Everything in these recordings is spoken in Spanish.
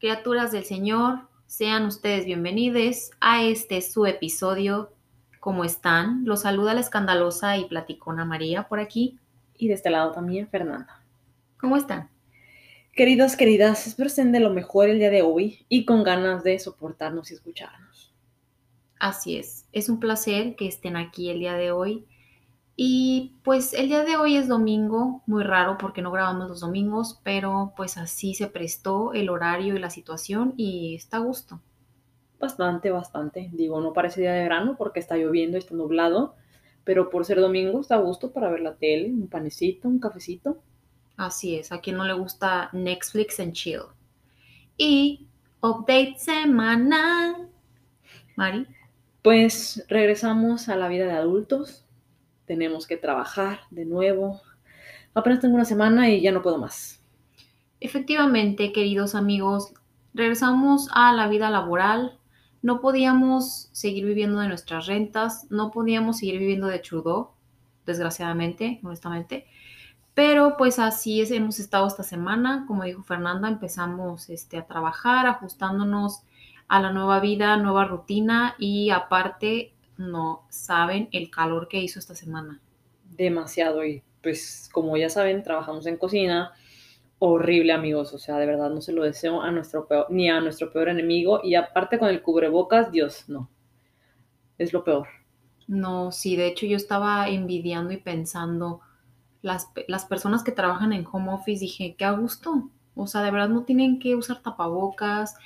Criaturas del Señor, sean ustedes bienvenidos a este su episodio. ¿Cómo están? Los saluda la escandalosa y platicona María por aquí. Y de este lado también Fernanda. ¿Cómo están? Queridos, queridas, espero estén de lo mejor el día de hoy y con ganas de soportarnos y escucharnos. Así es, es un placer que estén aquí el día de hoy. Y pues el día de hoy es domingo, muy raro porque no grabamos los domingos, pero pues así se prestó el horario y la situación y está a gusto. Bastante, bastante. Digo, no parece día de verano porque está lloviendo y está nublado, pero por ser domingo está a gusto para ver la tele, un panecito, un cafecito. Así es, a quien no le gusta Netflix and chill. Y update semanal. Mari. Pues regresamos a la vida de adultos tenemos que trabajar de nuevo. Apenas tengo una semana y ya no puedo más. Efectivamente, queridos amigos, regresamos a la vida laboral. No podíamos seguir viviendo de nuestras rentas, no podíamos seguir viviendo de Trudeau, desgraciadamente, honestamente. Pero pues así es, hemos estado esta semana, como dijo Fernanda, empezamos este, a trabajar, ajustándonos a la nueva vida, nueva rutina y aparte no saben el calor que hizo esta semana. Demasiado y pues como ya saben, trabajamos en cocina. Horrible amigos, o sea, de verdad no se lo deseo a nuestro peor, ni a nuestro peor enemigo y aparte con el cubrebocas, Dios, no. Es lo peor. No, sí, de hecho yo estaba envidiando y pensando, las, las personas que trabajan en home office, dije, qué a gusto. O sea, de verdad no tienen que usar tapabocas,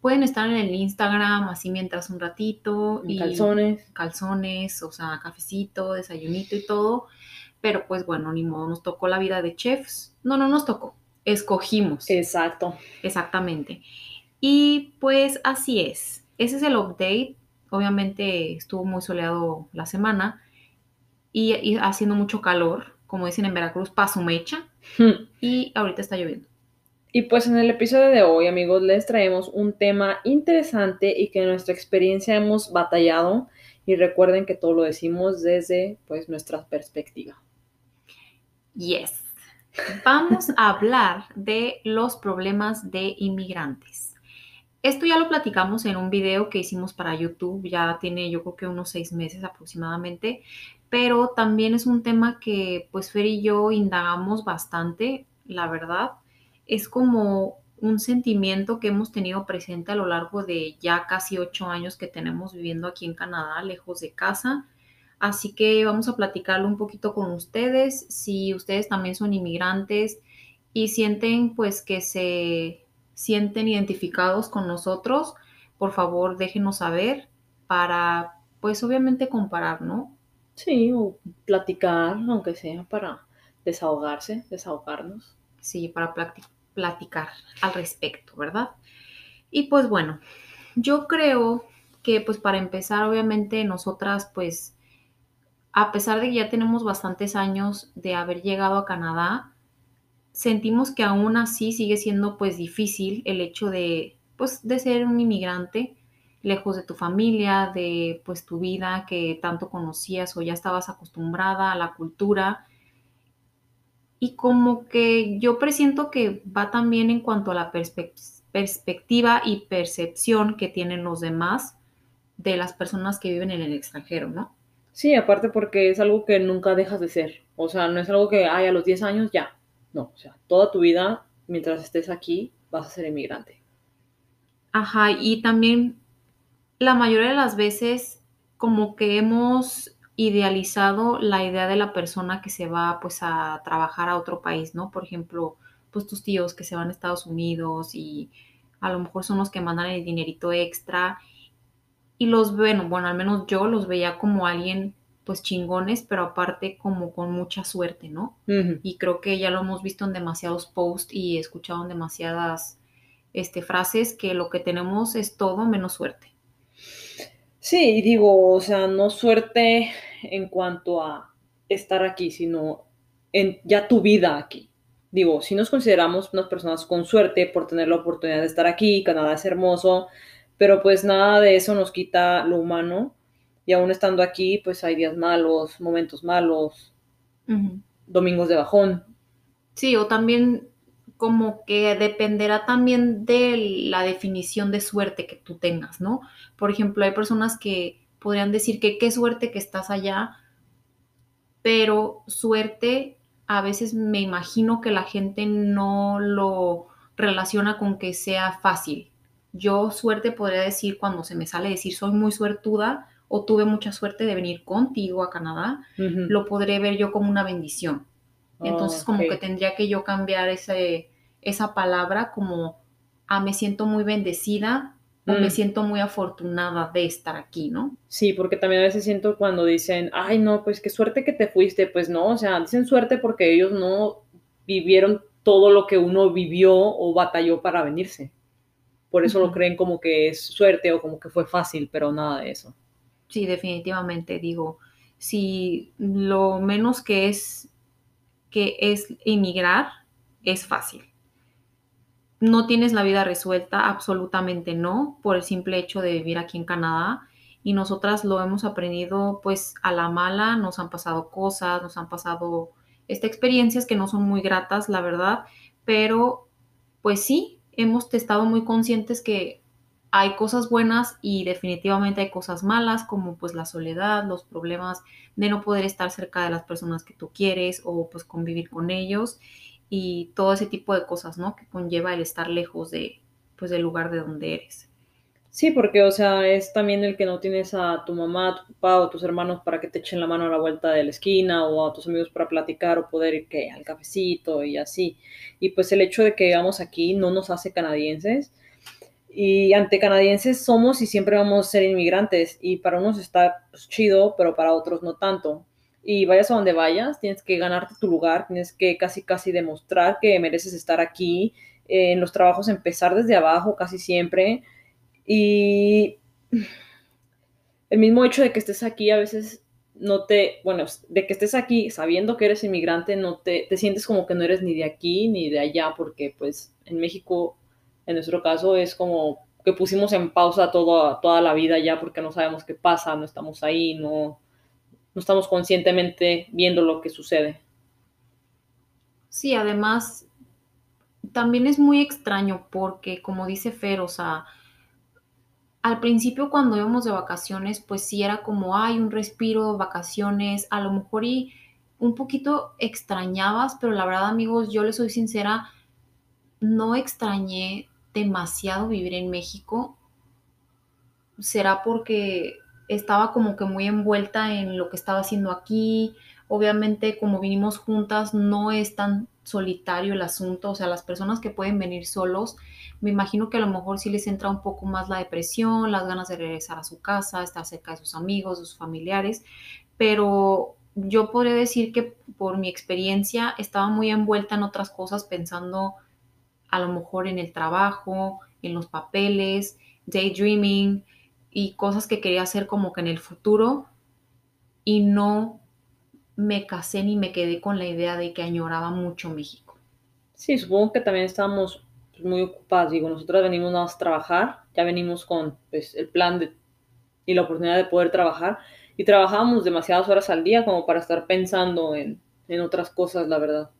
pueden estar en el Instagram así mientras un ratito. Y calzones. Calzones, o sea, cafecito, desayunito y todo. Pero pues bueno, ni modo, nos tocó la vida de chefs. No, no nos tocó, escogimos. Exacto. Exactamente. Y pues así es. Ese es el update. Obviamente estuvo muy soleado la semana y, y haciendo mucho calor, como dicen en Veracruz, paso mecha. Hmm. Y ahorita está lloviendo. Y pues en el episodio de hoy, amigos, les traemos un tema interesante y que en nuestra experiencia hemos batallado y recuerden que todo lo decimos desde pues nuestra perspectiva. Yes. Vamos a hablar de los problemas de inmigrantes. Esto ya lo platicamos en un video que hicimos para YouTube, ya tiene yo creo que unos seis meses aproximadamente, pero también es un tema que pues Fer y yo indagamos bastante, la verdad es como un sentimiento que hemos tenido presente a lo largo de ya casi ocho años que tenemos viviendo aquí en Canadá, lejos de casa. Así que vamos a platicarlo un poquito con ustedes. Si ustedes también son inmigrantes y sienten pues que se sienten identificados con nosotros, por favor déjenos saber para pues obviamente comparar, ¿no? Sí, o platicar, aunque sea para desahogarse, desahogarnos. Sí, para platicar platicar al respecto, ¿verdad? Y pues bueno, yo creo que pues para empezar, obviamente nosotras pues a pesar de que ya tenemos bastantes años de haber llegado a Canadá, sentimos que aún así sigue siendo pues difícil el hecho de pues de ser un inmigrante lejos de tu familia, de pues tu vida que tanto conocías o ya estabas acostumbrada a la cultura y como que yo presiento que va también en cuanto a la perspectiva y percepción que tienen los demás de las personas que viven en el extranjero, ¿no? Sí, aparte porque es algo que nunca dejas de ser. O sea, no es algo que, hay a los 10 años ya. No, o sea, toda tu vida, mientras estés aquí, vas a ser inmigrante. Ajá, y también la mayoría de las veces como que hemos idealizado la idea de la persona que se va pues a trabajar a otro país, ¿no? Por ejemplo, pues tus tíos que se van a Estados Unidos y a lo mejor son los que mandan el dinerito extra y los bueno, bueno, al menos yo los veía como alguien pues chingones, pero aparte como con mucha suerte, ¿no? Y creo que ya lo hemos visto en demasiados posts y escuchado en demasiadas este, frases que lo que tenemos es todo menos suerte. Sí, digo, o sea, no suerte en cuanto a estar aquí, sino en ya tu vida aquí. Digo, si nos consideramos unas personas con suerte por tener la oportunidad de estar aquí, Canadá es hermoso, pero pues nada de eso nos quita lo humano. Y aún estando aquí, pues hay días malos, momentos malos, domingos de bajón. Sí, o también como que dependerá también de la definición de suerte que tú tengas, ¿no? Por ejemplo, hay personas que podrían decir que qué suerte que estás allá, pero suerte a veces me imagino que la gente no lo relaciona con que sea fácil. Yo suerte podría decir cuando se me sale decir soy muy suertuda o tuve mucha suerte de venir contigo a Canadá, lo podré ver yo como una bendición. Entonces como que tendría que yo cambiar ese, esa palabra como, ah, me siento muy bendecida o me mm. siento muy afortunada de estar aquí, ¿no? Sí, porque también a veces siento cuando dicen, ay, no, pues qué suerte que te fuiste, pues no, o sea, dicen suerte porque ellos no vivieron todo lo que uno vivió o batalló para venirse. Por eso lo creen como que es suerte o como que fue fácil, pero nada de eso. Sí, definitivamente digo, si lo menos que es que es emigrar es fácil. No tienes la vida resuelta, absolutamente no, por el simple hecho de vivir aquí en Canadá. Y nosotras lo hemos aprendido pues a la mala, nos han pasado cosas, nos han pasado este, experiencias que no son muy gratas, la verdad, pero pues sí, hemos estado muy conscientes que hay cosas buenas y definitivamente hay cosas malas, como pues la soledad, los problemas de no poder estar cerca de las personas que tú quieres o pues convivir con ellos y todo ese tipo de cosas, ¿no? Que conlleva el estar lejos de pues del lugar de donde eres. Sí, porque, o sea, es también el que no tienes a tu mamá, a tu papá o a tus hermanos para que te echen la mano a la vuelta de la esquina o a tus amigos para platicar o poder ir que al cafecito y así. Y pues el hecho de que vivamos aquí no nos hace canadienses, y ante canadienses somos y siempre vamos a ser inmigrantes y para unos está pues, chido, pero para otros no tanto. Y vayas a donde vayas, tienes que ganarte tu lugar, tienes que casi casi demostrar que mereces estar aquí, eh, en los trabajos empezar desde abajo casi siempre. Y el mismo hecho de que estés aquí a veces no te, bueno, de que estés aquí sabiendo que eres inmigrante, no te, te sientes como que no eres ni de aquí ni de allá, porque pues en México en nuestro caso es como que pusimos en pausa todo, toda la vida ya porque no sabemos qué pasa, no estamos ahí, no, no estamos conscientemente viendo lo que sucede. Sí, además, también es muy extraño porque, como dice Fer, o sea, al principio cuando íbamos de vacaciones, pues sí era como, hay un respiro, vacaciones, a lo mejor y un poquito extrañabas, pero la verdad, amigos, yo les soy sincera, no extrañé demasiado vivir en México. Será porque estaba como que muy envuelta en lo que estaba haciendo aquí. Obviamente, como vinimos juntas, no es tan solitario el asunto. O sea, las personas que pueden venir solos, me imagino que a lo mejor sí les entra un poco más la depresión, las ganas de regresar a su casa, estar cerca de sus amigos, sus familiares. Pero yo podría decir que por mi experiencia estaba muy envuelta en otras cosas pensando a lo mejor en el trabajo, en los papeles, daydreaming y cosas que quería hacer como que en el futuro y no me casé ni me quedé con la idea de que añoraba mucho México. Sí, supongo que también estábamos muy ocupados. Digo, nosotros venimos nada más a trabajar, ya venimos con pues, el plan de, y la oportunidad de poder trabajar y trabajábamos demasiadas horas al día como para estar pensando en, en otras cosas, la verdad.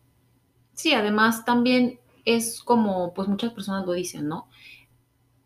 Sí, además también es como, pues muchas personas lo dicen, ¿no?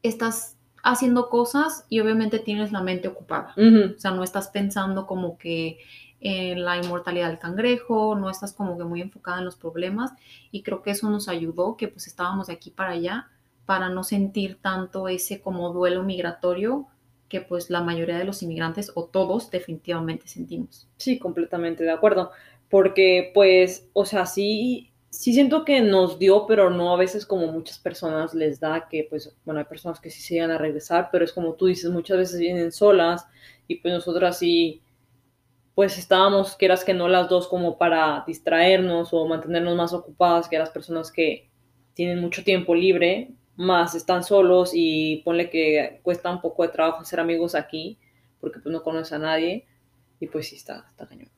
Estás haciendo cosas y obviamente tienes la mente ocupada. O sea, no estás pensando como que en la inmortalidad del cangrejo, no estás como que muy enfocada en los problemas y creo que eso nos ayudó, que pues estábamos de aquí para allá para no sentir tanto ese como duelo migratorio que pues la mayoría de los inmigrantes o todos definitivamente sentimos. Sí, completamente de acuerdo, porque pues, o sea, sí sí siento que nos dio, pero no a veces como muchas personas les da, que pues, bueno, hay personas que sí se llegan a regresar, pero es como tú dices, muchas veces vienen solas y pues nosotras sí, pues estábamos, quieras que no las dos, como para distraernos o mantenernos más ocupadas que las personas que tienen mucho tiempo libre, más están solos y ponle que cuesta un poco de trabajo hacer amigos aquí, porque pues no conoces a nadie y pues sí está, está cañón.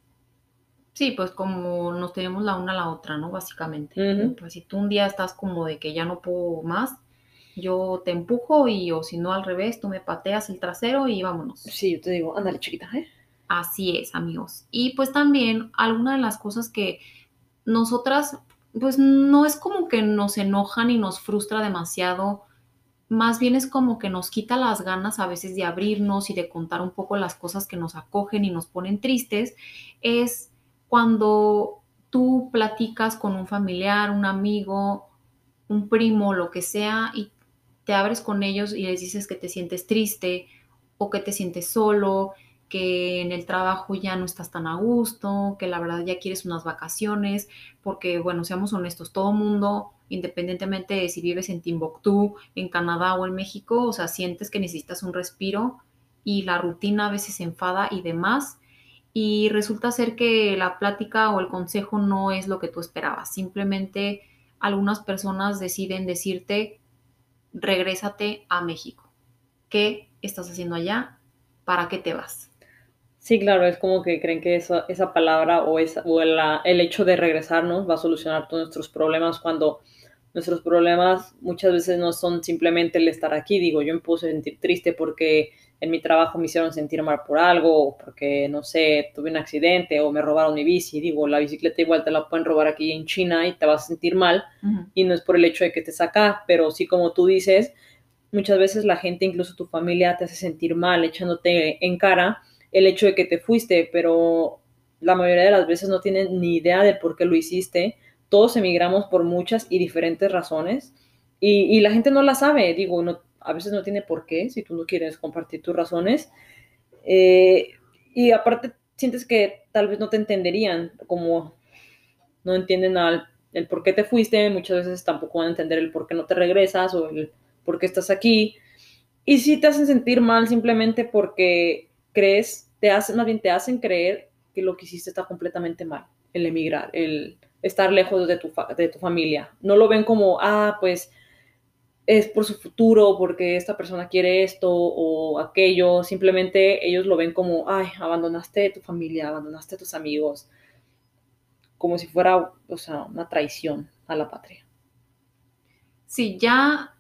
Sí, pues como nos tenemos la una a la otra, ¿no? Básicamente. Pues si tú un día estás como de que ya no puedo más, yo te empujo y o si no al revés, tú me pateas el trasero y vámonos. Sí, yo te digo, ándale chiquita, ¿eh? Así es, amigos. Y pues también alguna de las cosas que nosotras pues no es como que nos enoja ni nos frustra demasiado, más bien es como que nos quita las ganas a veces de abrirnos y de contar un poco las cosas que nos acogen y nos ponen tristes, es cuando tú platicas con un familiar, un amigo, un primo, lo que sea, y te abres con ellos y les dices que te sientes triste o que te sientes solo, que en el trabajo ya no estás tan a gusto, que la verdad ya quieres unas vacaciones, porque bueno, seamos honestos, todo mundo, independientemente de si vives en Timbuktu, en Canadá o en México, o sea, sientes que necesitas un respiro y la rutina a veces enfada y demás. Y resulta ser que la plática o el consejo no es lo que tú esperabas. Simplemente algunas personas deciden decirte, regrésate a México. ¿Qué estás haciendo allá? ¿Para qué te vas? Sí, claro, es como que creen que esa, esa palabra o, esa, o el hecho de regresarnos va a solucionar todos nuestros problemas cuando nuestros problemas muchas veces no son simplemente el estar aquí. Digo, yo me a sentir triste porque en mi trabajo me hicieron sentir mal por algo, o porque, no sé, tuve un accidente o me robaron mi bici. Digo, la bicicleta igual te la pueden robar aquí en China y te vas a sentir mal. Ujú. Y no es por el hecho de que estés acá, pero sí como tú dices, muchas veces la gente, incluso tu familia, te hace sentir mal echándote en cara el hecho de que te fuiste, pero la mayoría de las veces no tienen ni idea de por qué lo hiciste. Todos emigramos por muchas y diferentes razones y, y la gente no la sabe. Digo, no, a veces no tiene por qué si tú no quieres compartir tus razones. Eh, y aparte sientes que tal vez no te entenderían, como no entienden al, el por qué te fuiste, muchas veces tampoco van a entender el por qué no te regresas o el por qué estás aquí. Y sí te hacen sentir mal simplemente porque crees, te hacen, más bien te hacen creer que lo que hiciste está completamente mal, el emigrar, el estar lejos de tu, de tu familia. No lo ven como, ah, pues es por su futuro, porque esta persona quiere esto o aquello, simplemente ellos lo ven como, ay, abandonaste tu familia, abandonaste tus amigos, como si fuera, o sea, una traición a la patria. Sí, ya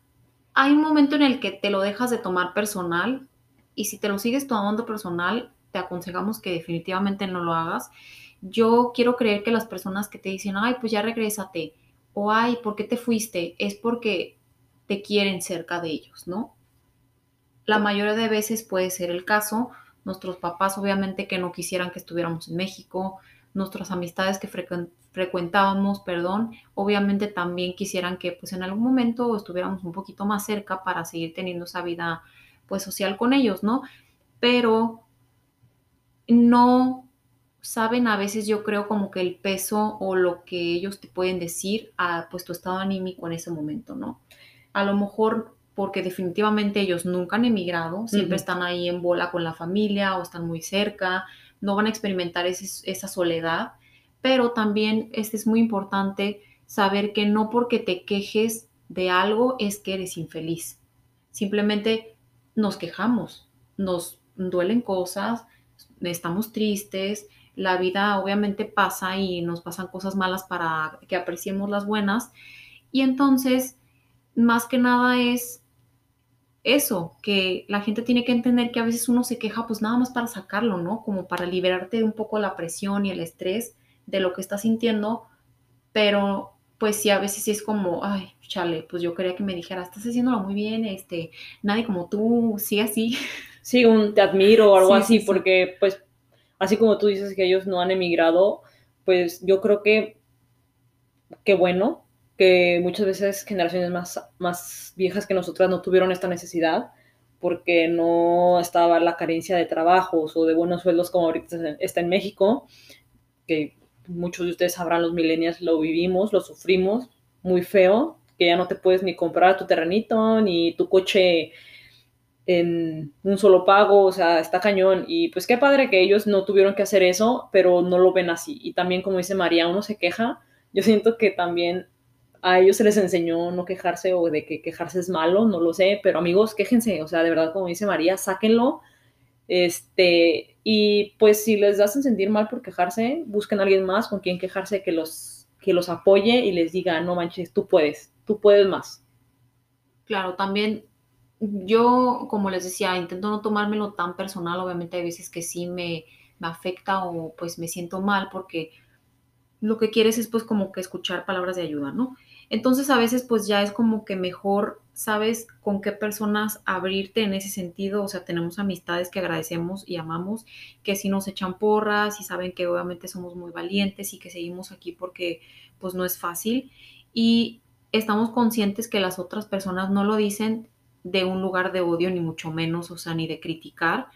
hay un momento en el que te lo dejas de tomar personal y si te lo sigues tomando personal, te aconsejamos que definitivamente no lo hagas. Yo quiero creer que las personas que te dicen, ay, pues ya regrésate, o ay, ¿por qué te fuiste? Es porque te quieren cerca de ellos, ¿no? La mayoría de veces puede ser el caso. Nuestros papás obviamente que no quisieran que estuviéramos en México, nuestras amistades que frecu frecuentábamos, perdón, obviamente también quisieran que pues en algún momento estuviéramos un poquito más cerca para seguir teniendo esa vida pues social con ellos, ¿no? Pero no saben a veces yo creo como que el peso o lo que ellos te pueden decir a pues tu estado anímico en ese momento, ¿no? A lo mejor porque definitivamente ellos nunca han emigrado, siempre están ahí en bola con la familia o están muy cerca, no van a experimentar ese- esa soledad, pero también este es muy importante saber que no porque te quejes de algo es que eres infeliz. Simplemente nos quejamos, nos duelen cosas, estamos tristes, la vida obviamente pasa y nos pasan cosas malas para que apreciemos las buenas. Y entonces, más que nada es eso, que la gente tiene que entender que a veces uno se queja pues nada más para sacarlo, ¿no? Como para liberarte de un poco la presión y el estrés de lo que estás sintiendo, pero pues sí, a veces sí es como, ay, chale, pues yo quería que me dijera, estás haciéndolo muy bien, este, nadie como tú, sí, así. Sí, un te admiro o algo Sí, así, sí, sí. porque pues así como tú dices que ellos no han emigrado, pues yo creo que qué bueno que muchas veces generaciones más, más viejas que nosotras no tuvieron esta necesidad porque no estaba la carencia de trabajos o de buenos sueldos como ahorita está en México, que muchos de ustedes sabrán, los millennials lo vivimos, lo sufrimos muy feo, que ya no te puedes ni comprar tu terrenito, ni tu coche en un solo pago, o sea, está cañón. Y pues qué padre que ellos no tuvieron que hacer eso, pero no lo ven así. Y también, como dice María, uno se queja. Yo siento que también a ellos se les enseñó no quejarse o de que quejarse es malo, no lo sé, pero amigos, quéjense, o sea, de verdad, como dice María, sáquenlo. Este, y pues si les hacen sentir mal por quejarse, busquen a alguien más con quien quejarse que los, que los apoye y les diga, no manches, tú puedes, tú puedes más. Claro, también yo, como les decía, intento no tomármelo tan personal, obviamente hay veces que sí me, me afecta o pues me siento mal porque lo que quieres es pues como que escuchar palabras de ayuda, ¿no? Entonces a veces pues ya es como que mejor sabes con qué personas abrirte en ese sentido, o sea, tenemos amistades que agradecemos y amamos, que si nos echan porras y saben que obviamente somos muy valientes y que seguimos aquí porque pues no es fácil. Y estamos conscientes que las otras personas no lo dicen de un lugar de odio ni mucho menos, o sea, ni de criticar.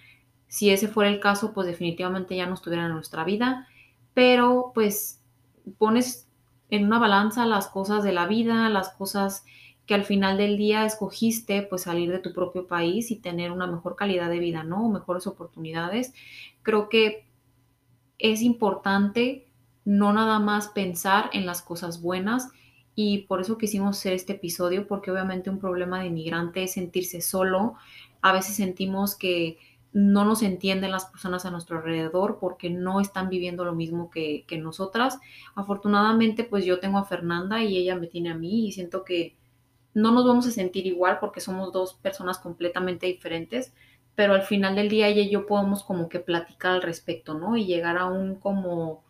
Si ese fuera el caso, pues definitivamente ya no estuviera en nuestra vida, pero pues pones en una balanza las cosas de la vida, las cosas que al final del día escogiste, pues salir de tu propio país y tener una mejor calidad de vida, ¿no? Mejores oportunidades. Creo que es importante no nada más pensar en las cosas buenas y por eso quisimos hacer este episodio, porque obviamente un problema de inmigrante es sentirse solo. A veces sentimos que no nos entienden las personas a nuestro alrededor porque no están viviendo lo mismo que, nosotras. Afortunadamente, pues yo tengo a Fernanda y ella me tiene a mí y siento que no nos vamos a sentir igual porque somos dos personas completamente diferentes, pero al final del día ella y yo podemos como que platicar al respecto, ¿no? Y llegar a un como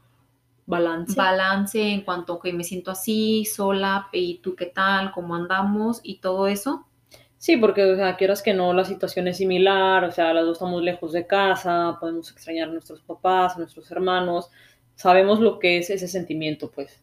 balance. Balance en cuanto que me siento así, sola, y tú qué tal, cómo andamos y todo eso. Sí, porque, o sea, quieras que no, la situación es similar, o sea, las dos estamos lejos de casa, podemos extrañar a nuestros papás, a nuestros hermanos, sabemos lo que es ese sentimiento, pues.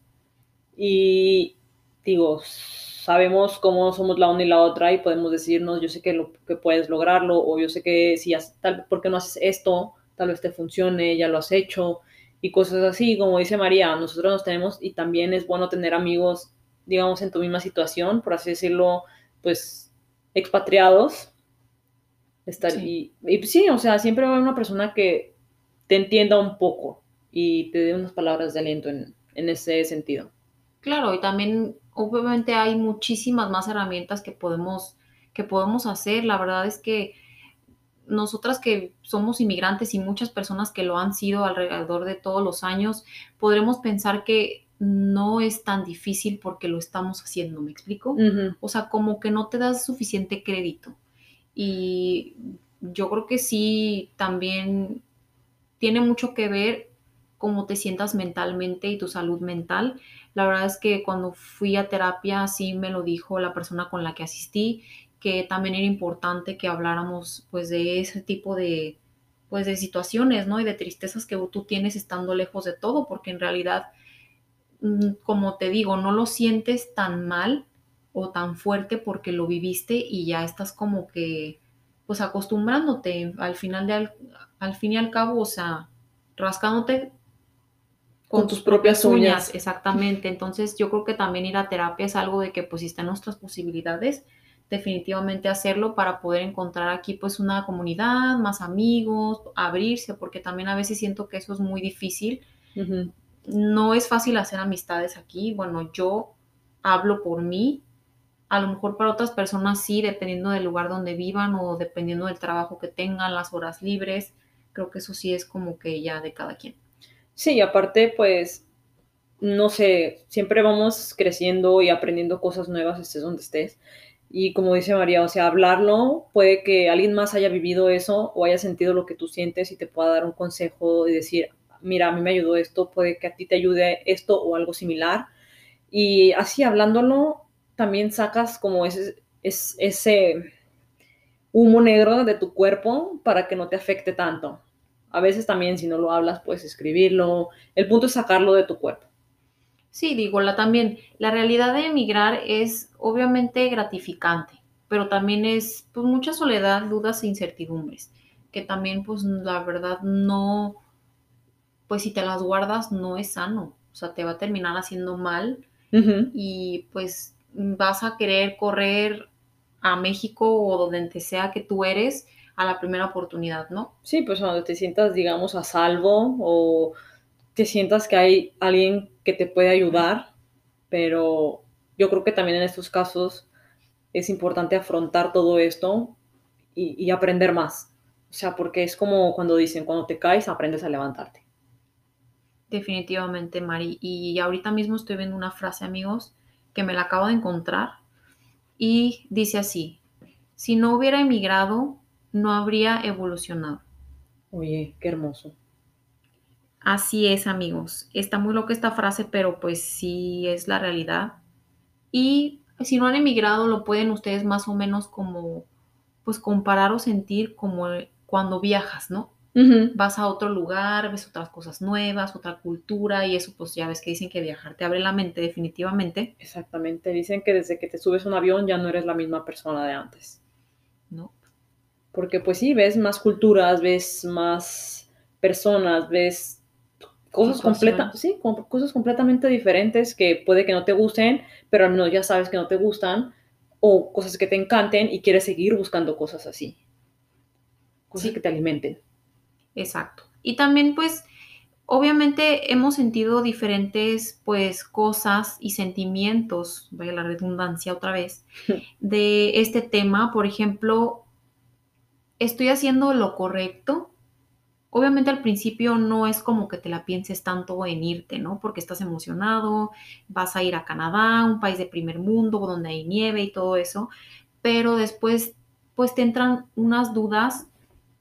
Y digo, sabemos cómo somos la una y la otra y podemos decirnos, yo sé que, lo, que puedes lograrlo, o yo sé que si tal, ¿por qué no haces esto? Tal vez te funcione, ya lo has hecho, y cosas así, como dice María, nosotros nos tenemos y también es bueno tener amigos, digamos, en tu misma situación, por así decirlo, pues expatriados. Estar, Y, sí, o sea, siempre va a haber una persona que te entienda un poco y te dé unas palabras de aliento en, en ese sentido. Claro, y también obviamente hay muchísimas más herramientas que podemos, que podemos hacer. La verdad es que nosotras que somos inmigrantes y muchas personas que lo han sido alrededor de todos los años, podremos pensar que no es tan difícil porque lo estamos haciendo, ¿me explico? O sea, como que no te das suficiente crédito. Y yo creo que sí, también tiene mucho que ver cómo te sientas mentalmente y tu salud mental. La verdad es que cuando fui a terapia, sí me lo dijo la persona con la que asistí, que también era importante que habláramos pues de ese tipo de pues de situaciones, ¿no? Y de tristezas que tú tienes estando lejos de todo, porque en realidad como te digo, no lo sientes tan mal o tan fuerte porque lo viviste y ya estás como que, pues acostumbrándote al final de, al, fin y al cabo, o sea, rascándote con, tus propias uñas. Exactamente. Entonces yo creo que también ir a terapia es algo de que pues si está en nuestras posibilidades, definitivamente hacerlo para poder encontrar aquí pues una comunidad, más amigos, abrirse, porque también a veces siento que eso es muy difícil no es fácil hacer amistades aquí. Bueno, yo hablo por mí. A lo mejor para otras personas sí, dependiendo del lugar donde vivan o dependiendo del trabajo que tengan, las horas libres. Creo que eso sí es como que ya de cada quien. Sí, aparte, pues, no sé, siempre vamos creciendo y aprendiendo cosas nuevas, estés donde estés. Y como dice María, o sea, hablarlo, puede que alguien más haya vivido eso o haya sentido lo que tú sientes y te pueda dar un consejo y decir, mira, a mí me ayudó esto, puede que a ti te ayude esto o algo similar. Y así hablándolo, también sacas como ese, ese humo negro de tu cuerpo para que no te afecte tanto. A veces también si no lo hablas, puedes escribirlo. El punto es sacarlo de tu cuerpo. Sí, digo, la, también la realidad de emigrar es obviamente gratificante, pero también es pues mucha soledad, dudas e incertidumbres, que también pues la verdad no, pues si te las guardas no es sano, o sea, te va a terminar haciendo mal y pues vas a querer correr a México o donde sea que tú eres a la primera oportunidad, ¿no? Sí, pues cuando te sientas, digamos, a salvo o te sientas que hay alguien que te puede ayudar, pero yo creo que también en estos casos es importante afrontar todo esto y, y aprender más. O sea, porque es como cuando dicen, cuando te caes, aprendes a levantarte. Definitivamente, Mari. Y ahorita mismo estoy viendo una frase, amigos, que me la acabo de encontrar y dice así, si no hubiera emigrado, no habría evolucionado. Oye, qué hermoso. Así es, amigos. Está muy loca esta frase, pero pues sí es la realidad. Y si no han emigrado, lo pueden ustedes más o menos como, pues comparar o sentir como cuando viajas, ¿no? Vas a otro lugar, ves otras cosas nuevas, otra cultura y eso pues ya ves que dicen que viajar te abre la mente definitivamente, Exactamente. Dicen que desde que te subes a un avión ya no eres la misma persona de antes. ¿no? Porque pues sí, ves más culturas, ves más personas, ves cosas, completa, sí, cosas completamente diferentes que puede que no te gusten, pero al menos ya sabes que no te gustan, o cosas que te encanten y quieres seguir buscando cosas así. Cosas Sí. que te alimenten. Exacto. Y también, pues, obviamente hemos sentido diferentes, pues, cosas y sentimientos, vaya la redundancia otra vez, de este tema. Por ejemplo, ¿estoy haciendo lo correcto? Obviamente al principio no es como que te la pienses tanto en irte, ¿no? Porque estás emocionado, vas a ir a Canadá, un país de primer mundo, donde hay nieve y todo eso, pero después, pues te entran unas dudas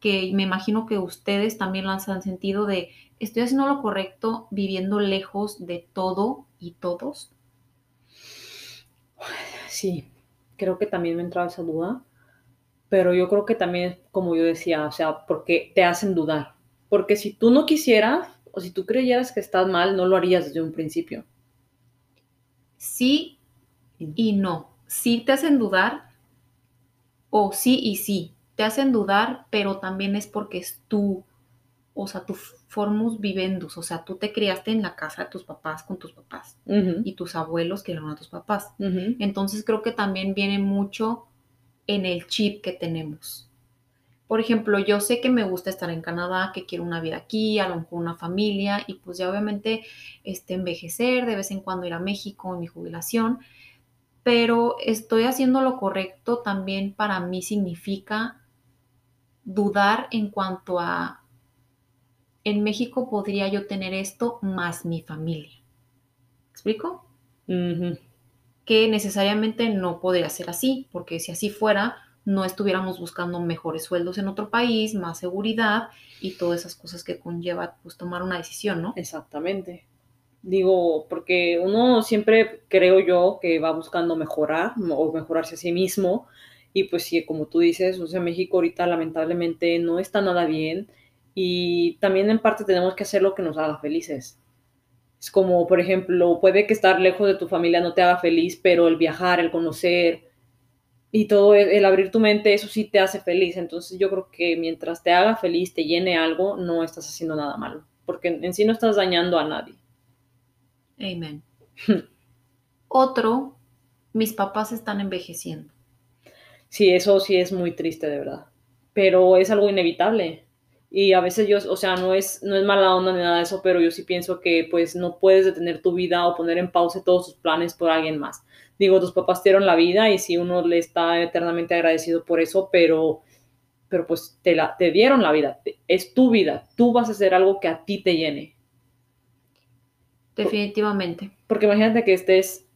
que me imagino que ustedes también las han sentido de, ¿estoy haciendo lo correcto viviendo lejos de todo y todos? Sí, creo que también me entraba esa duda, pero yo creo que también es como yo decía, o sea, porque te hacen dudar. Porque si tú no quisieras o si tú creyeras que estás mal, no lo harías desde un principio. Sí y no. Sí te hacen dudar o sí y sí. Te hacen dudar, pero también es porque es tú, o sea, tu formus vivendus, o sea, tú te criaste en la casa de tus papás con tus papás y tus abuelos criaron a tus papás. Entonces creo que también viene mucho en el chip que tenemos. Por ejemplo, yo sé que me gusta estar en Canadá, que quiero una vida aquí, a lo mejor una familia y pues ya obviamente este, envejecer, de vez en cuando ir a México en mi jubilación, pero estoy haciendo lo correcto también para mí significa dudar en cuanto a, en México podría yo tener esto más mi familia. ¿Me ¿Explico? Que necesariamente no podría ser así, porque si así fuera, no estuviéramos buscando mejores sueldos en otro país, más seguridad y todas esas cosas que conlleva pues tomar una decisión, ¿no? Exactamente. Digo, porque uno siempre creo yo que va buscando mejorar o mejorarse a sí mismo. Y pues sí, como tú dices, o sea, México ahorita lamentablemente no está nada bien. Y también en parte tenemos que hacer lo que nos haga felices. Es como, por ejemplo, puede que estar lejos de tu familia no te haga feliz, pero el viajar, el conocer y todo, el, el abrir tu mente, eso sí te hace feliz. Entonces yo creo que mientras te haga feliz, te llene algo, no estás haciendo nada malo. Porque en, sí no estás dañando a nadie. Amen. Otro, mis papás están envejeciendo. Sí, eso sí es muy triste, de verdad. Pero es algo inevitable. Y a veces yo, o sea, no es, no es mala onda ni nada de eso, pero yo sí pienso que pues no puedes detener tu vida o poner en pausa todos tus planes por alguien más. Digo, tus papás te dieron la vida y sí uno le está eternamente agradecido por eso, pero, pero pues te, la, te dieron la vida. Es tu vida. Tú vas a hacer algo que a ti te llene. Definitivamente. Porque imagínate que estés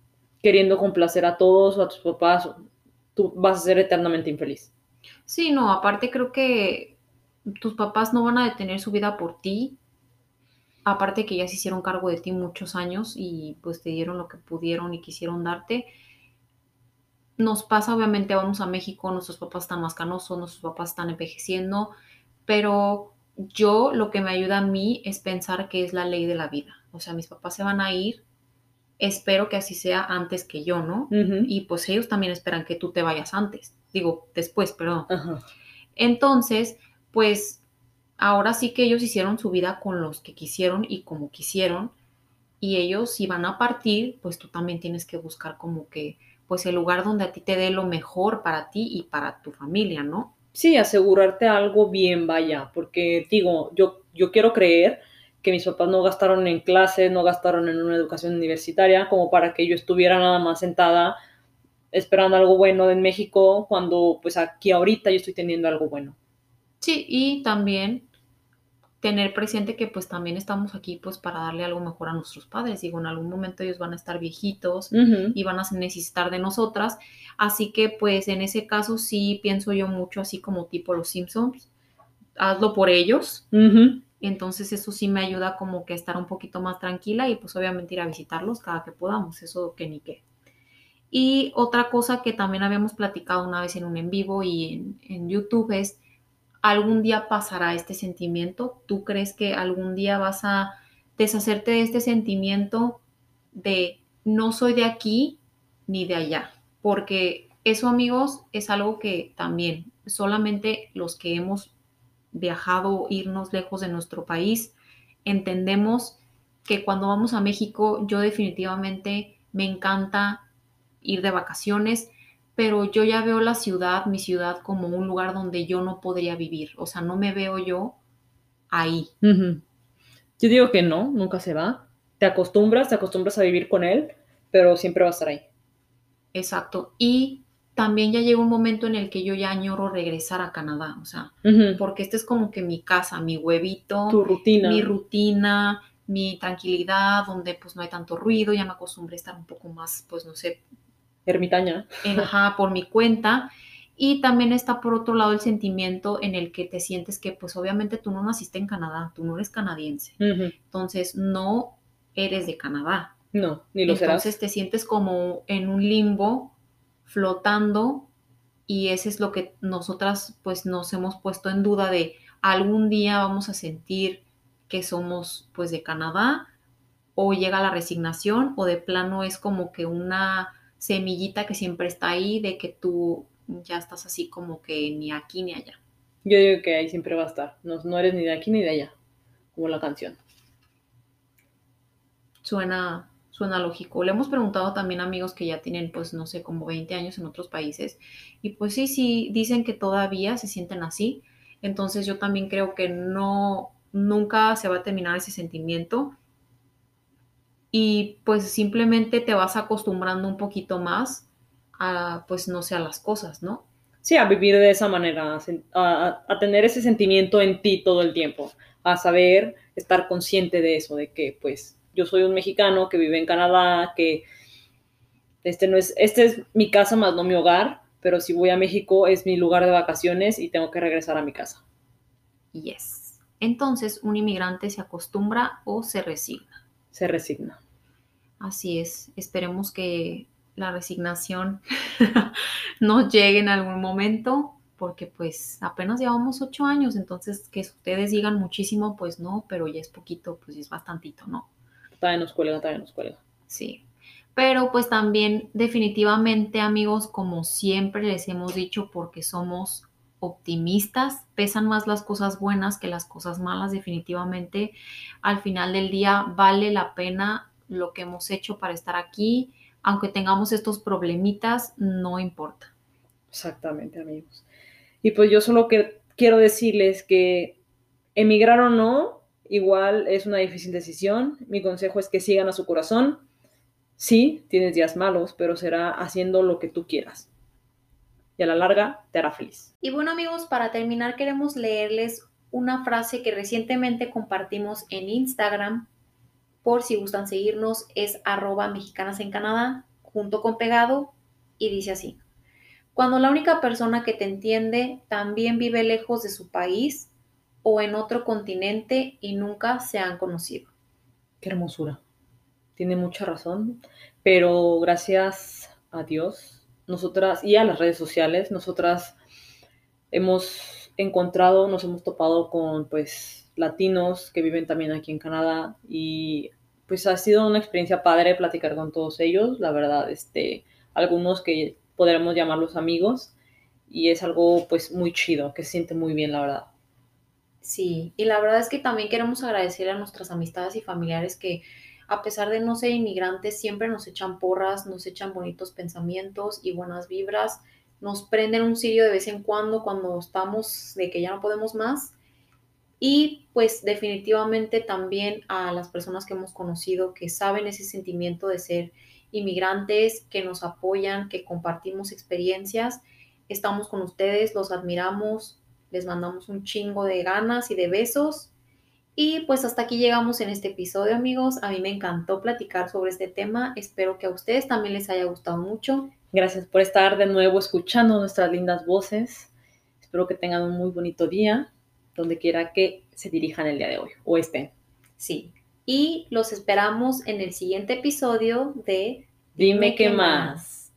queriendo complacer a todos o a tus papás, tú vas a ser eternamente infeliz. Sí, no, aparte creo que tus papás no van a detener su vida por ti. Aparte que ya se hicieron cargo de ti muchos años y pues te dieron lo que pudieron y quisieron darte. Nos pasa, obviamente, vamos a México, nuestros papás están más canosos, nuestros papás están envejeciendo, pero yo lo que me ayuda a mí es pensar que es la ley de la vida. O sea, mis papás se van a ir, espero que así sea antes que yo, ¿no? Y pues ellos también esperan que tú te vayas antes, digo, después, perdón. Entonces, pues ahora sí que ellos hicieron su vida con los que quisieron y como quisieron. Y ellos si van a partir, pues tú también tienes que buscar como que, pues el lugar donde a ti te dé lo mejor para ti y para tu familia, ¿no? Sí, asegurarte algo bien, vaya, porque digo, yo, yo quiero creer que mis papás no gastaron en clases, no gastaron en una educación universitaria, como para que yo estuviera nada más sentada esperando algo bueno en México, cuando pues aquí ahorita yo estoy teniendo algo bueno. Sí, y también tener presente que pues también estamos aquí pues para darle algo mejor a nuestros padres. Digo, en algún momento ellos van a estar viejitos y van a necesitar de nosotras. Así que pues en ese caso sí pienso yo mucho así como tipo los Simpsons. Hazlo por ellos. Entonces eso sí me ayuda como que a estar un poquito más tranquila y pues obviamente ir a visitarlos cada que podamos, eso que ni qué. Y otra cosa que también habíamos platicado una vez en un en vivo y en, en YouTube es, ¿algún día pasará este sentimiento? ¿Tú crees que algún día vas a deshacerte de este sentimiento de no soy de aquí ni de allá? Porque eso, amigos, es algo que también solamente los que hemos viajado, irnos lejos de nuestro país, entendemos que cuando vamos a México, yo definitivamente me encanta ir de vacaciones, pero yo ya veo la ciudad, mi ciudad, como un lugar donde yo no podría vivir. O sea, no me veo yo ahí. Yo digo que no, nunca se va. Te acostumbras, te acostumbras a vivir con él, pero siempre va a estar ahí. Exacto. Y también ya llega un momento en el que yo ya añoro regresar a Canadá. O sea, porque este es como que mi casa, mi huevito, Tu rutina. mi rutina, mi tranquilidad, donde pues no hay tanto ruido, ya me acostumbré a estar un poco más, pues no sé, Ermitaña. ajá, por mi cuenta. Y también está por otro lado el sentimiento en el que te sientes que pues obviamente tú no naciste en Canadá, tú no eres canadiense, entonces no eres de Canadá. No, ni lo serás. Entonces te sientes como en un limbo, flotando, y ese es lo que nosotras pues nos hemos puesto en duda de algún día vamos a sentir que somos pues de Canadá, o llega la resignación, o de plano es como que una semillita que siempre está ahí de que tú ya estás así como que ni aquí ni allá. Yo digo que ahí siempre va a estar. No, no eres ni de aquí ni de allá, como la canción. Suena, suena. Le hemos preguntado también a amigos que ya tienen, pues, no sé, como 20 años en otros países. Y pues sí, sí, dicen que todavía se sienten así. Entonces yo también creo que no, nunca se va a terminar ese sentimiento. Y pues simplemente te vas acostumbrando un poquito más a, pues, no sé, a las cosas, ¿no? Sí, a vivir de esa manera, a- a tener ese sentimiento en ti todo el tiempo, a saber estar consciente de eso, de que pues yo soy un mexicano que vive en Canadá, que este no es, este es mi casa más no mi hogar, pero si voy a México es mi lugar de vacaciones y tengo que regresar a mi casa. Yes. Entonces, un inmigrante se acostumbra o se resigna. Se resigna. Así es, esperemos que la resignación nos llegue en algún momento, porque pues apenas llevamos ocho años, entonces que ustedes digan muchísimo, pues no, pero ya es poquito, pues es bastantito, ¿no? Todavía nos cuelga, todavía nos cuelga. Sí. Pero pues también definitivamente amigos, como siempre les hemos dicho, porque somos optimistas, pesan más las cosas buenas que las cosas malas, definitivamente al final del día vale la pena lo que hemos hecho para estar aquí, aunque tengamos estos problemitas, no importa. Exactamente, amigos. Y pues yo solo que quiero decirles que emigrar o no, igual es una difícil decisión. Mi consejo es que sigan a su corazón. Sí, tienes días malos, pero será haciendo lo que tú quieras. Y a la larga te hará feliz. Y bueno amigos, para terminar queremos leerles una frase que recientemente compartimos en Instagram. Por si gustan seguirnos, es arroba mexicanas en Canadá, junto con pegado, y dice así. Cuando la única persona que te entiende también vive lejos de su país o en otro continente y nunca se han conocido. Qué hermosura. Tiene mucha razón, pero gracias a Dios, nosotras y a las redes sociales, nosotras hemos encontrado, nos hemos topado con pues latinos que viven también aquí en Canadá y pues ha sido una experiencia padre platicar con todos ellos, la verdad, este, algunos que podremos llamarlos amigos y es algo pues muy chido, que se siente muy bien, la verdad. Sí, y la verdad es que también queremos agradecer a nuestras amistades y familiares que a pesar de no ser inmigrantes siempre nos echan porras, nos echan bonitos pensamientos y buenas vibras, nos prenden un cirio de vez en cuando cuando estamos de que ya no podemos más. Y pues definitivamente también a las personas que hemos conocido que saben ese sentimiento de ser inmigrantes, que nos apoyan, que compartimos experiencias. Estamos con ustedes, los admiramos, les mandamos un chingo de ganas y de besos. Y pues hasta aquí llegamos en este episodio, amigos. A mí me encantó platicar sobre este tema. Espero que a ustedes también les haya gustado mucho. Gracias por estar de nuevo escuchando nuestras lindas voces. Espero que tengan un muy bonito día, donde quiera que se dirijan el día de hoy o estén. Sí. Y los esperamos en el siguiente episodio de Dime qué más.